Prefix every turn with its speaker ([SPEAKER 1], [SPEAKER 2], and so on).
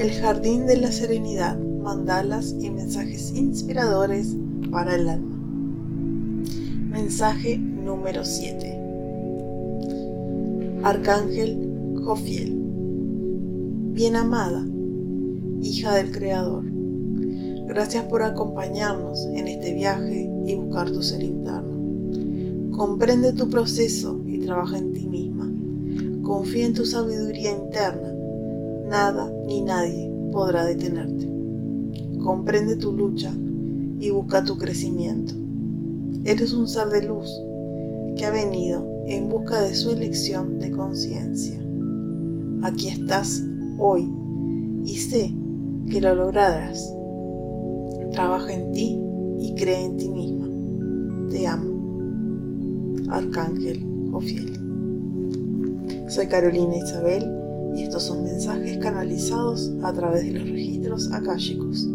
[SPEAKER 1] El Jardín de la Serenidad, mandalas y mensajes inspiradores para el alma. Mensaje número 7. Arcángel Jofiel. Bien amada, hija del Creador. Gracias por acompañarnos en este viaje y buscar tu ser interno. Comprende tu proceso y trabaja en ti misma. Confía en tu sabiduría interna. Nada ni nadie podrá detenerte. Comprende tu lucha y busca tu crecimiento. Eres un ser de luz que ha venido en busca de su elección de conciencia. Aquí estás hoy y sé que lo lograrás. Trabaja en ti y cree en ti misma. Te amo. Arcángel Ofiel. Soy Carolina Isabel y estos son mensajes canalizados a través de los registros akáshicos.